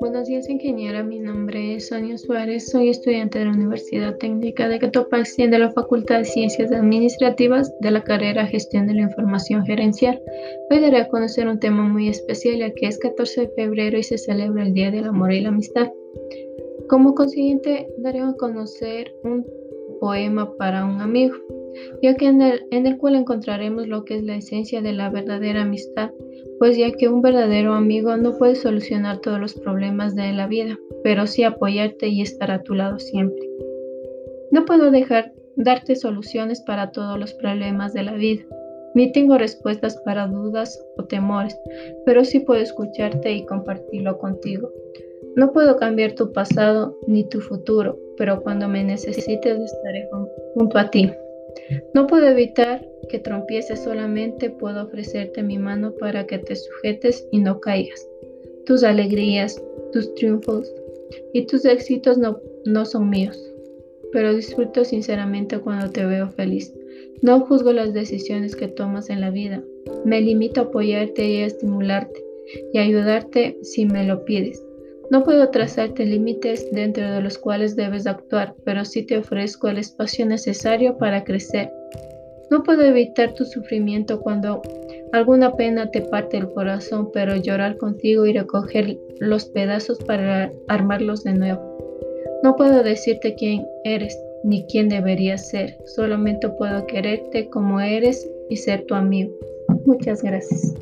Buenos días, ingeniera. Mi nombre es Sonia Suárez. Soy estudiante de la Universidad Técnica de Cotopaxi de la Facultad de Ciencias Administrativas de la carrera Gestión de la Información Gerencial. Hoy daré a conocer un tema muy especial, ya que es 14 de febrero y se celebra el Día del Amor y la Amistad. Como consiguiente, daré a conocer un poema para un amigo, ya que en el, en el cual encontraremos lo que es la esencia de la verdadera amistad pues ya que un verdadero amigo no puede solucionar todos los problemas de la vida, pero sí apoyarte y estar a tu lado siempre. No puedo dejar darte soluciones para todos los problemas de la vida, ni tengo respuestas para dudas o temores, pero sí puedo escucharte y compartirlo contigo. No puedo cambiar tu pasado ni tu futuro, pero cuando me necesites estaré junto a ti. No puedo evitar que trompieces, solamente puedo ofrecerte mi mano para que te sujetes y no caigas. Tus alegrías, tus triunfos y tus éxitos no, no son míos, pero disfruto sinceramente cuando te veo feliz. No juzgo las decisiones que tomas en la vida, me limito a apoyarte y a estimularte y ayudarte si me lo pides. No puedo trazarte límites dentro de los cuales debes actuar, pero sí te ofrezco el espacio necesario para crecer. No puedo evitar tu sufrimiento cuando alguna pena te parte el corazón, pero llorar contigo y recoger los pedazos para armarlos de nuevo. No puedo decirte quién eres ni quién deberías ser, solamente puedo quererte como eres y ser tu amigo. Muchas gracias.